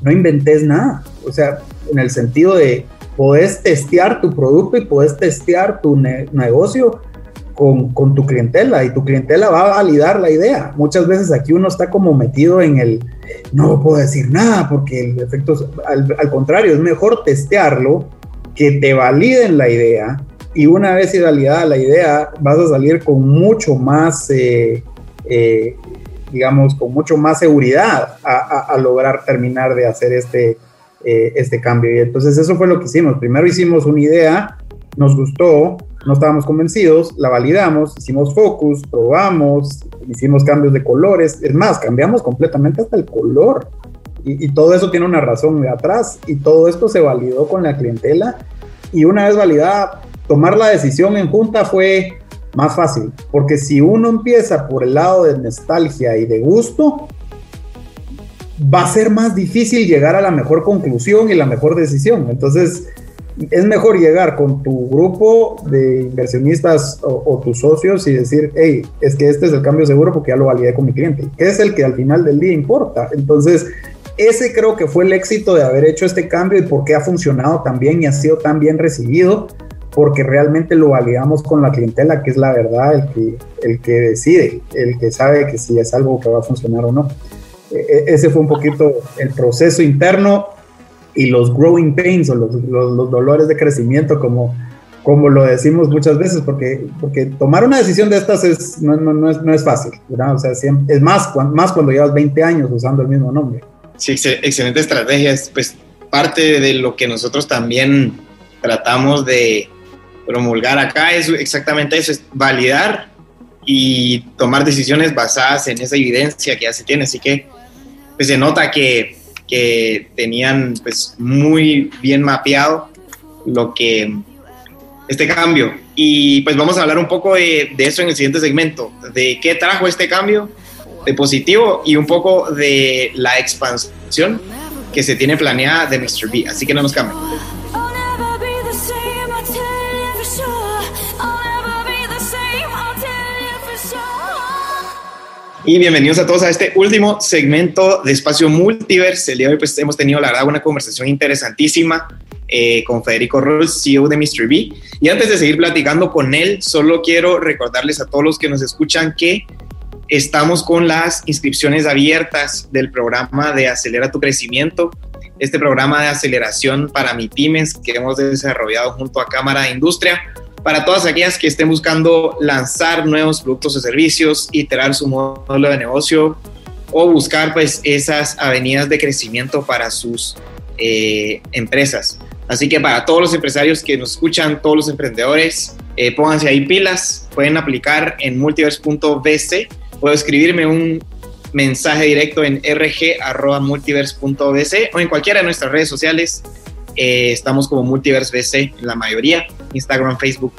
no inventes nada, o sea, en el sentido de podés testear tu producto y podés testear tu negocio con, con, tu clientela y tu clientela va a validar la idea. Muchas veces aquí uno está como metido en el no puedo decir nada porque el efecto, al, al contrario, es mejor testearlo que te validen la idea y una vez validada la idea vas a salir con mucho más, eh, eh, digamos, con mucho más seguridad a, lograr terminar de hacer este, eh, este cambio. Y entonces eso fue lo que hicimos. Primero hicimos una idea, nos gustó, no estábamos convencidos, la validamos, hicimos focus, probamos, hicimos cambios de colores, es más, cambiamos completamente hasta el color y, todo eso tiene una razón de atrás y todo esto se validó con la clientela y una vez validada, tomar la decisión en junta fue más fácil, porque si uno empieza por el lado de nostalgia y de gusto, va a ser más difícil llegar a la mejor conclusión y la mejor decisión. Entonces, es mejor llegar con tu grupo de inversionistas o, o, tus socios y decir, hey, es que este es el cambio seguro porque ya lo validé con mi cliente, que es el que al final del día importa. Entonces, ese creo que fue el éxito de haber hecho este cambio y por qué ha funcionado tan bien y ha sido tan bien recibido, porque realmente lo validamos con la clientela, que es la verdad el que, el que decide, el que sabe que si es algo que va a funcionar o no. E, e, ese fue un poquito el proceso interno y los growing pains o los, dolores de crecimiento, como, como lo decimos muchas veces, porque, porque tomar una decisión de estas es, no, es, no es fácil. O sea, es más, más cuando llevas 20 años usando el mismo nombre. Sí, excelente estrategia. Pues parte de lo que nosotros también tratamos de promulgar acá es exactamente eso, es validar y tomar decisiones basadas en esa evidencia que ya se tiene. Así que pues se nota que, que tenían pues muy bien mapeado lo que este cambio. Y pues vamos a hablar un poco de, de eso en el siguiente segmento, de qué trajo este cambio de positivo y un poco de la expansión que se tiene planeada de Mr. B. Así que no nos cambien. Y bienvenidos a todos a este último segmento de Espacio Multiverse. El día de hoy pues hemos tenido la verdad una conversación interesantísima eh, con Federico Rolls, CEO de Mr. B. Y antes de seguir platicando con él, solo quiero recordarles a todos los que nos escuchan que estamos con las inscripciones abiertas del programa de Acelera tu Crecimiento, este programa de aceleración para MIPIMES que hemos desarrollado junto a Cámara de Industria para todas aquellas que estén buscando lanzar nuevos productos o servicios, iterar su modelo de negocio o buscar pues esas avenidas de crecimiento para sus eh, empresas. Así que para todos los empresarios que nos escuchan, todos los emprendedores, eh, pónganse ahí pilas, pueden aplicar en multiverse.vc, puedo escribirme un mensaje directo en rg.multiverse.vc o en cualquiera de nuestras redes sociales eh, estamos como Multiverse BC en la mayoría, Instagram, Facebook,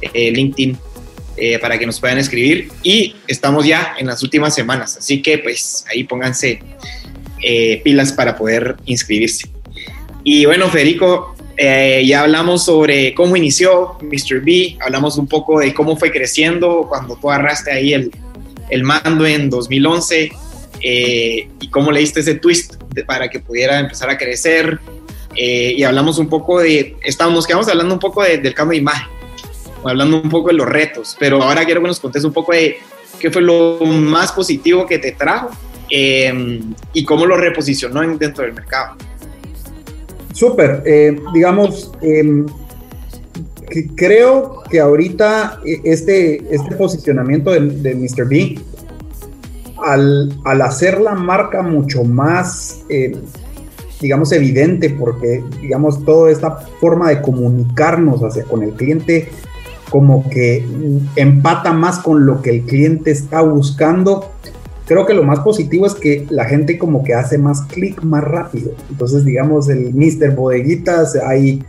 eh, LinkedIn, eh, para que nos puedan escribir. Y estamos ya en las últimas semanas, así que pues ahí pónganse pilas para poder inscribirse. Y bueno, Federico, ya hablamos sobre cómo inició Mr. B, hablamos un poco de cómo fue creciendo cuando tú agarraste ahí el, el mando en 2011 y cómo le diste ese twist para que pudiera empezar a crecer, eh, y hablamos un poco de, estamos, nos quedamos hablando un poco del cambio de imagen, hablando un poco de los retos, pero ahora quiero que nos contes un poco de qué fue lo más positivo que te trajo eh, y cómo lo reposicionó dentro del mercado. Súper, eh, digamos, em, creo que ahorita este, este posicionamiento de, de Mr. B, al, al, hacer la marca mucho más digamos, evidente porque, digamos, toda esta forma de comunicarnos hacia con el cliente como que empata más con lo que el cliente está buscando. Creo que lo más positivo es que la gente como que hace más clic más rápido. Entonces, digamos, el Mr. Bodeguitas, ahí,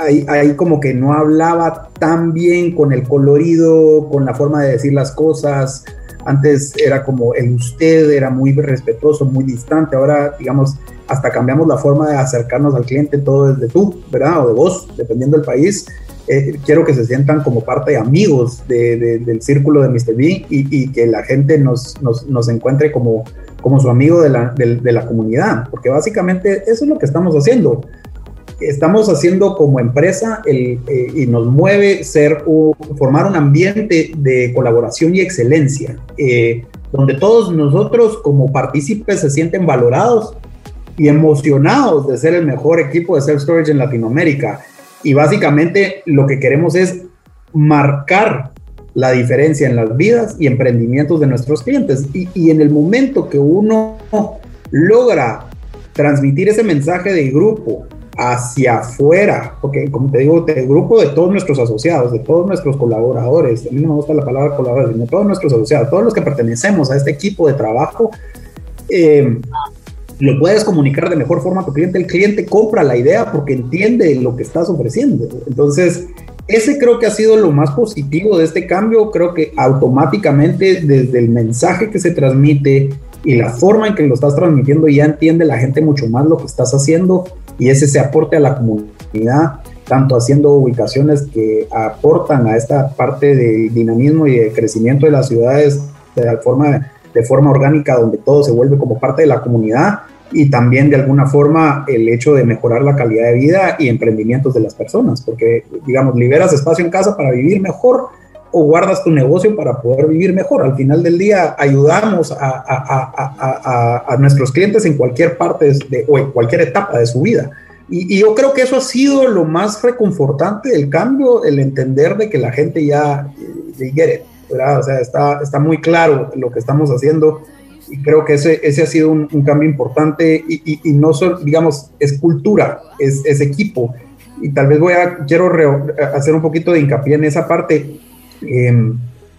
ahí, ahí como que no hablaba tan bien con el colorido, con la forma de decir las cosas. Antes era como el usted, era muy respetuoso, muy distante. Ahora, digamos, hasta cambiamos la forma de acercarnos al cliente, todo desde tú, ¿verdad? O de vos, dependiendo del país. Eh, quiero que se sientan como parte de amigos del círculo de Mr. B y, que la gente nos, nos, encuentre como, como su amigo de la, de, la, comunidad, porque básicamente eso es lo que estamos haciendo. Estamos haciendo como empresa el, eh, y nos mueve ser formar un ambiente de colaboración y excelencia, eh, donde todos nosotros como partícipes se sienten valorados y emocionados de ser el mejor equipo de self storage en Latinoamérica. Y básicamente lo que queremos es marcar la diferencia en las vidas y emprendimientos de nuestros clientes. Y, en el momento que uno logra transmitir ese mensaje de grupo hacia afuera, porque como te digo, el grupo de todos nuestros asociados, de todos nuestros colaboradores, a mí no me gusta la palabra colaboradores, de todos nuestros asociados, todos los que pertenecemos a este equipo de trabajo, eh, lo puedes comunicar de mejor forma a tu cliente. El cliente compra la idea porque entiende lo que estás ofreciendo. Entonces, ese creo que ha sido lo más positivo de este cambio. Creo que automáticamente desde el mensaje que se transmite y la forma en que lo estás transmitiendo ya entiende la gente mucho más lo que estás haciendo y ese se aporte a la comunidad, tanto haciendo ubicaciones que aportan a esta parte del dinamismo y de crecimiento de las ciudades de forma, de forma orgánica donde todo se vuelve como parte de la comunidad y también de alguna forma el hecho de mejorar la calidad de vida y emprendimientos de las personas, porque digamos, liberas espacio en casa para vivir mejor o guardas tu negocio para poder vivir mejor. Al final del día ayudamos a, a, a, a nuestros clientes en cualquier parte de, o en cualquier etapa de su vida. Y, y, yo creo que eso ha sido lo más reconfortante del cambio, el entender de que la gente ya, ya ¿verdad? O sea, está, está muy claro lo que estamos haciendo y creo que ese, ese ha sido un, cambio importante y, y, no solo, digamos, es cultura, es, es, equipo. Y tal vez voy a, quiero hacer un poquito de hincapié en esa parte. Em,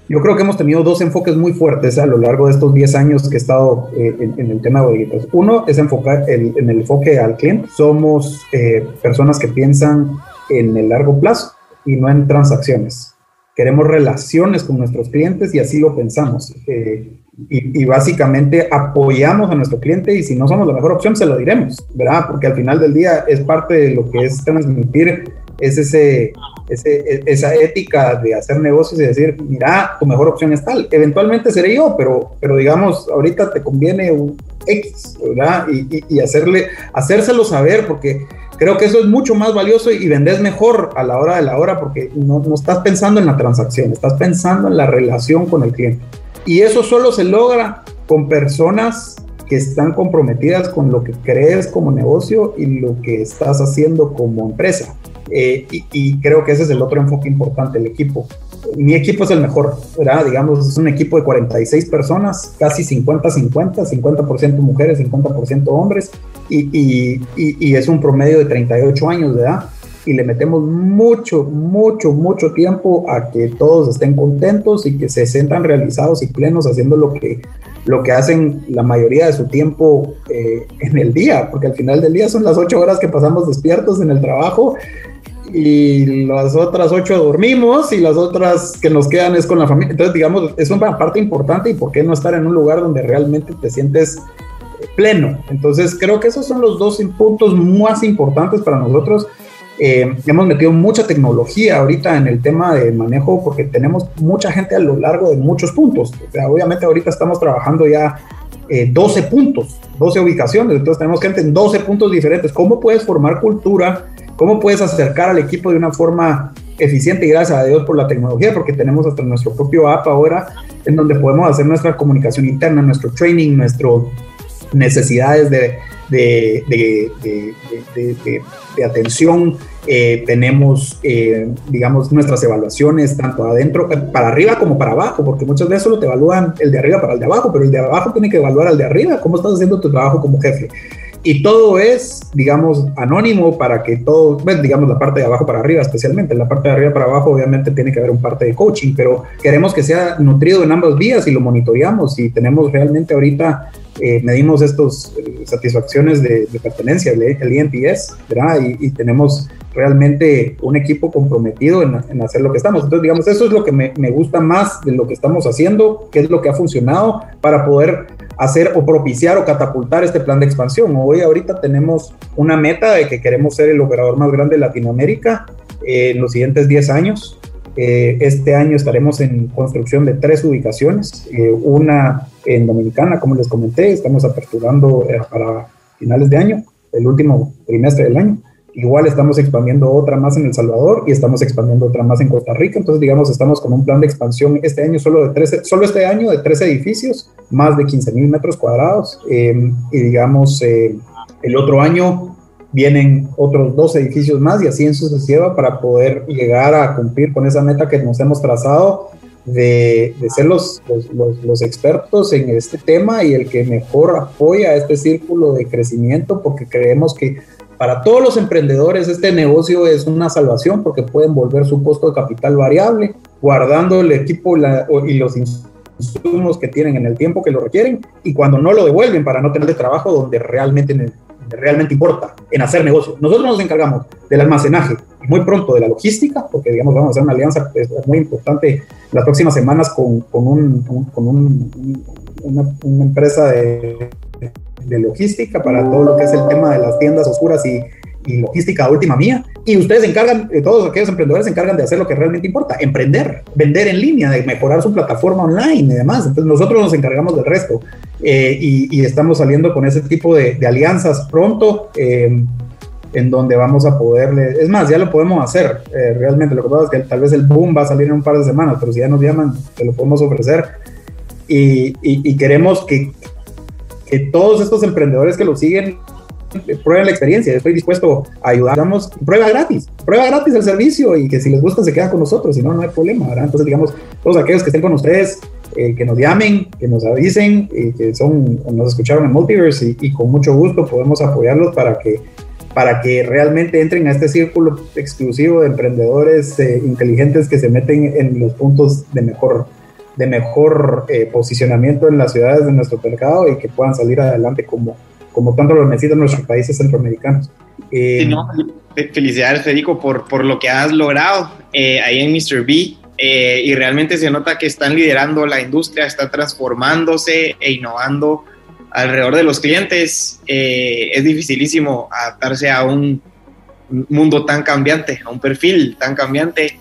yo creo que hemos tenido dos enfoques muy fuertes a lo largo de estos 10 años que he estado eh, en, el tema de bodeguitas. Uno es enfocar el, en el enfoque al cliente. Somos eh, personas que piensan en el largo plazo y no en transacciones. Queremos relaciones con nuestros clientes y así lo pensamos. Eh, y, básicamente apoyamos a nuestro cliente y si no somos la mejor opción se lo diremos, ¿verdad? Porque al final del día es parte de lo que es transmitir es ese, ese, esa ética de hacer negocios y decir, mira, tu mejor opción es tal. Eventualmente seré yo, pero, pero digamos, ahorita te conviene un X, ¿verdad? Y, y, hacerle, hacérselo saber, porque creo que eso es mucho más valioso y vendes mejor a la hora de la hora, porque no, no estás pensando en la transacción, estás pensando en la relación con el cliente. Y eso solo se logra con personas que están comprometidas con lo que crees como negocio y lo que estás haciendo como empresa. Eh, y, creo que ese es el otro enfoque importante, el equipo. Mi equipo es el mejor, ¿verdad? Digamos, es un equipo de 46 personas, casi 50-50, 50%, mujeres, 50% hombres, y, y, es un promedio de 38 años de edad. Y le metemos mucho, mucho, mucho tiempo a que todos estén contentos y que se sientan realizados y plenos haciendo lo que, lo que hacen la mayoría de su tiempo eh, en el día, porque al final del día son las ocho horas que pasamos despiertos en el trabajo y las otras ocho dormimos y las otras que nos quedan es con la familia. Entonces, digamos, es una parte importante y por qué no estar en un lugar donde realmente te sientes pleno. Entonces, creo que esos son los dos puntos más importantes para nosotros. Eh, hemos metido mucha tecnología ahorita en el tema de manejo porque tenemos mucha gente a lo largo de muchos puntos. O sea, obviamente ahorita estamos trabajando ya 12 eh, puntos, 12 ubicaciones, entonces tenemos gente en 12 puntos diferentes. ¿Cómo puedes formar cultura ¿Cómo puedes acercar al equipo de una forma eficiente y gracias a Dios por la tecnología? Porque tenemos hasta nuestro propio app ahora en donde podemos hacer nuestra comunicación interna, nuestro training, nuestras necesidades de, atención. Eh, tenemos, eh, digamos, nuestras evaluaciones tanto adentro, eh, para arriba como para abajo, porque muchas veces solo te evalúan el de arriba para el de abajo, pero el de abajo tiene que evaluar al de arriba, cómo estás haciendo tu trabajo como jefe. Y todo es, digamos, anónimo para que todo, bueno, digamos, la parte de abajo para arriba especialmente. La parte de arriba para abajo obviamente tiene que haber un parte de coaching, pero queremos que sea nutrido en ambas vías y lo monitoreamos y tenemos realmente ahorita, eh, medimos estas eh, satisfacciones de, pertenencia, el, el ENPS, ¿verdad? Y, tenemos realmente un equipo comprometido en, hacer lo que estamos. Entonces, digamos, eso es lo que me, me gusta más de lo que estamos haciendo, qué es lo que ha funcionado para poder hacer o propiciar o catapultar este plan de expansión. Hoy ahorita tenemos una meta de que queremos ser el operador más grande de Latinoamérica eh, en los siguientes 10 años. Eh, este año estaremos en construcción de tres ubicaciones, eh, una en Dominicana, como les comenté, estamos aperturando para finales de año, el último trimestre del año. Igual estamos expandiendo otra más en El Salvador y estamos expandiendo otra más en Costa Rica. Entonces, digamos, estamos con un plan de expansión este año solo de 13, solo este año de tres edificios, más de 15 mil metros cuadrados. Em, y digamos, eh, el otro año vienen otros dos edificios más y así en sucesiva para poder llegar a cumplir con esa meta que nos hemos trazado de, de ser los, los, los, expertos en este tema y el que mejor apoya este círculo de crecimiento porque creemos que para todos los emprendedores este negocio es una salvación porque pueden volver su costo de capital variable, guardando el equipo y los insumos que tienen en el tiempo que lo requieren y cuando no lo devuelven para no tener trabajo donde realmente, realmente importa en hacer negocio. Nosotros nos encargamos del almacenaje y muy pronto de la logística, porque digamos vamos a hacer una alianza pues, muy importante las próximas semanas con, con, un, con un, una, una empresa de de logística para todo lo que es el tema de las tiendas oscuras y, y logística última mía. Y ustedes encargan, eh, todos aquellos emprendedores se encargan de hacer lo que realmente importa, emprender, vender en línea, de mejorar su plataforma online y demás. Entonces nosotros nos encargamos del resto eh, y, estamos saliendo con ese tipo de, alianzas pronto. Eh, en donde vamos a poderle, es más, ya lo podemos hacer, realmente lo que pasa es que tal vez el boom va a salir en un par de semanas, pero si ya nos llaman, se lo podemos ofrecer y, queremos que, que todos estos emprendedores que lo siguen prueben la experiencia, estoy dispuesto a ayudar, damos prueba gratis, prueba gratis el servicio y que si les gusta se quedan con nosotros, si no, no hay problema. Entonces, digamos, todos aquellos que estén con ustedes, eh, que nos llamen, que nos avisen, y que son, nos escucharon en Multiverse y, con mucho gusto podemos apoyarlos para que, para que realmente entren a este círculo exclusivo de emprendedores eh, inteligentes que se meten en los puntos de mejor de mejor eh, posicionamiento en las ciudades de nuestro mercado y que puedan salir adelante como, como tanto lo necesitan nuestros países centroamericanos. Eh, felicidades, Federico, por, por lo que has logrado eh, ahí en Mr. B. y realmente se nota que están liderando la industria, está transformándose e innovando alrededor de los clientes. es dificilísimo adaptarse a un mundo tan cambiante, a un perfil tan cambiante,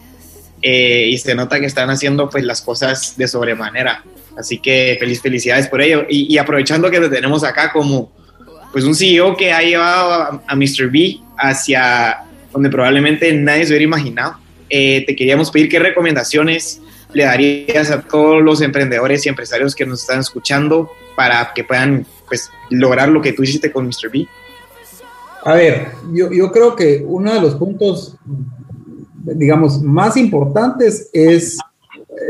eh, y se nota que están haciendo pues las cosas de sobremanera. Así que feliz felicidades por ello. Y, aprovechando que te tenemos acá como pues un CEO que ha llevado a, Mr. B hacia donde probablemente nadie se hubiera imaginado, eh, te queríamos pedir qué recomendaciones le darías a todos los emprendedores y empresarios que nos están escuchando para que puedan pues, lograr lo que tú hiciste con Mr. B? A ver, yo creo que uno de los puntos, digamos, más importantes es,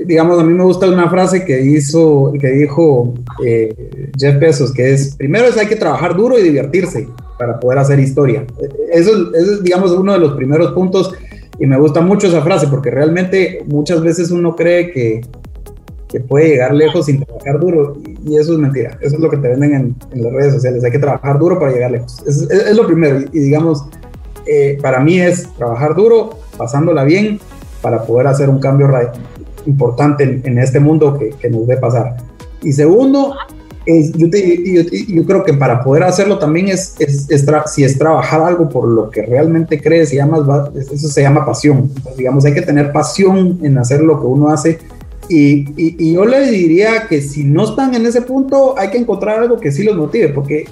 digamos, a mí me gusta una frase que, hizo, que dijo eh, Jeff Bezos, que es, primero es hay que trabajar duro y divertirse para poder hacer historia. Eso, eso es, digamos, uno de los primeros puntos y me gusta mucho esa frase porque realmente muchas veces uno cree que, que puede llegar lejos sin trabajar duro y eso es mentira. Eso es lo que te venden en, las redes sociales. Hay que trabajar duro para llegar lejos. Es, lo primero. Y, digamos, eh, para mí es trabajar duro, pasándola bien para poder hacer un cambio importante en, en este mundo que, que, nos ve pasar. Y segundo, yo, yo, creo que para poder hacerlo también es, es, si es trabajar algo por lo que realmente crees, se llama, eso se llama pasión. digamos, hay que tener pasión en hacer lo que uno hace. Y, y, yo le diría que si no están en ese punto, hay que encontrar algo que sí los motive, porque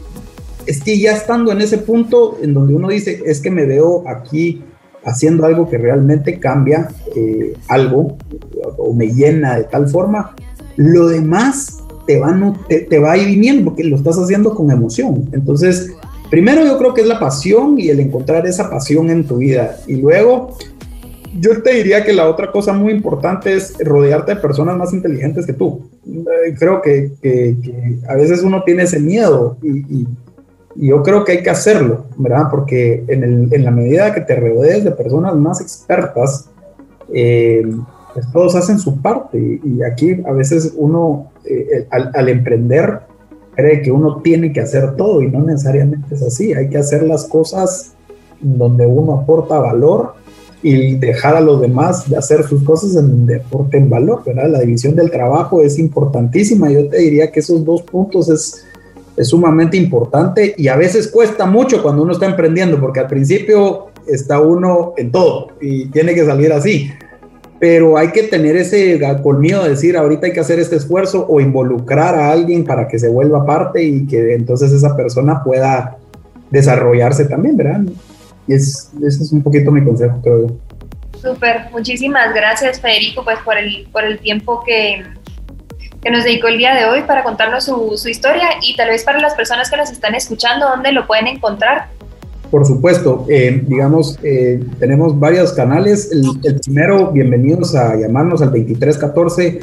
es que ya estando en ese punto en donde uno dice, es que me veo aquí haciendo algo que realmente cambia eh, algo o me llena de tal forma, lo demás te va, te, va a ir viniendo porque lo estás haciendo con emoción. Entonces, primero yo creo que es la pasión y el encontrar esa pasión en tu vida. Y luego, yo te diría que la otra cosa muy importante es rodearte de personas más inteligentes que tú. Eh, creo que, a veces uno tiene ese miedo y, yo creo que hay que hacerlo, ¿verdad? Porque en, el, en la medida que te rodees de personas más expertas, eh, pues todos hacen su parte y aquí a veces uno eh, al, emprender cree que uno tiene que hacer todo y no necesariamente es así, hay que hacer las cosas donde uno aporta valor y dejar a los demás de hacer sus cosas en donde aporten valor, ¿verdad? La división del trabajo es importantísima, yo te diría que esos dos puntos es, es sumamente importante y a veces cuesta mucho cuando uno está emprendiendo porque al principio está uno en todo y tiene que salir así pero hay que tener ese colmillo de decir, ahorita hay que hacer este esfuerzo o involucrar a alguien para que se vuelva parte y que entonces esa persona pueda desarrollarse también, ¿verdad? Y es, ese es un poquito mi consejo, creo yo. Súper, muchísimas gracias Federico pues por el, por el tiempo que, que nos dedicó el día de hoy para contarnos su, su historia y tal vez para las personas que nos están escuchando, ¿dónde lo pueden encontrar? Por supuesto, eh, digamos, eh, tenemos varios canales. El, primero, bienvenidos a llamarnos al 2314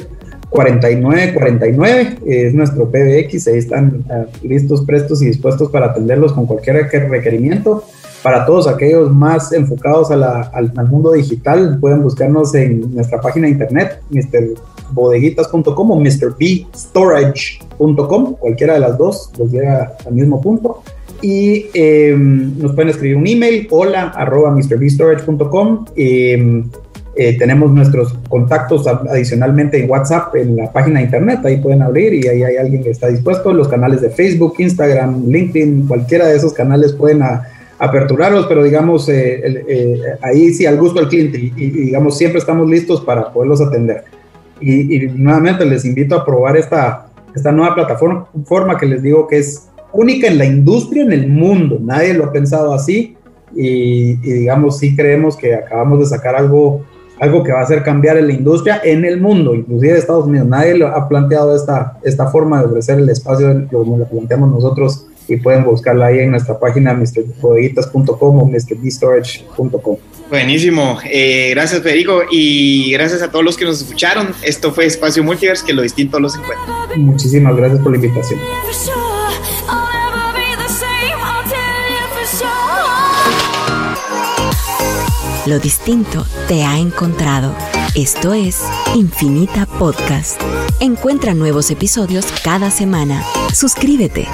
4949, es nuestro PBX, ahí están ah, listos, prestos y dispuestos para atenderlos con cualquier requerimiento. Para todos aquellos más enfocados al, al, mundo digital, pueden buscarnos en nuestra página de internet, mrbodeguitas.com o mrbstorage.com, cualquiera de las dos los llega al mismo punto y em, nos pueden escribir un email, hola arroba mrbstorage.com. Eh, eh, tenemos nuestros contactos adicionalmente en WhatsApp en la página de internet, ahí pueden abrir y ahí hay alguien que está dispuesto. Los canales de Facebook, Instagram, LinkedIn, cualquiera de esos canales pueden aperturarlos, pero digamos, eh, eh, ahí sí al gusto del cliente y, y, digamos, siempre estamos listos para poderlos atender. Y, y, nuevamente les invito a probar esta, esta nueva plataforma forma que les digo que es única en la industria, en el mundo. Nadie lo ha pensado así y, digamos, sí creemos que acabamos de sacar algo, algo que va a hacer cambiar en la industria en el mundo, inclusive de Estados Unidos. Nadie lo ha planteado esta, esta forma de ofrecer el espacio como lo planteamos nosotros y pueden buscarla ahí en nuestra página mrbodeguitas.com o mrbstorage.com. Buenísimo, eh, gracias Federico y gracias a todos los que nos escucharon. Esto fue Espacio Multiverse, que lo distinto los encuentra. Muchísimas gracias por la invitación. Lo distinto te ha encontrado. Esto es Infinita Podcast. Encuentra nuevos episodios cada semana. Suscríbete.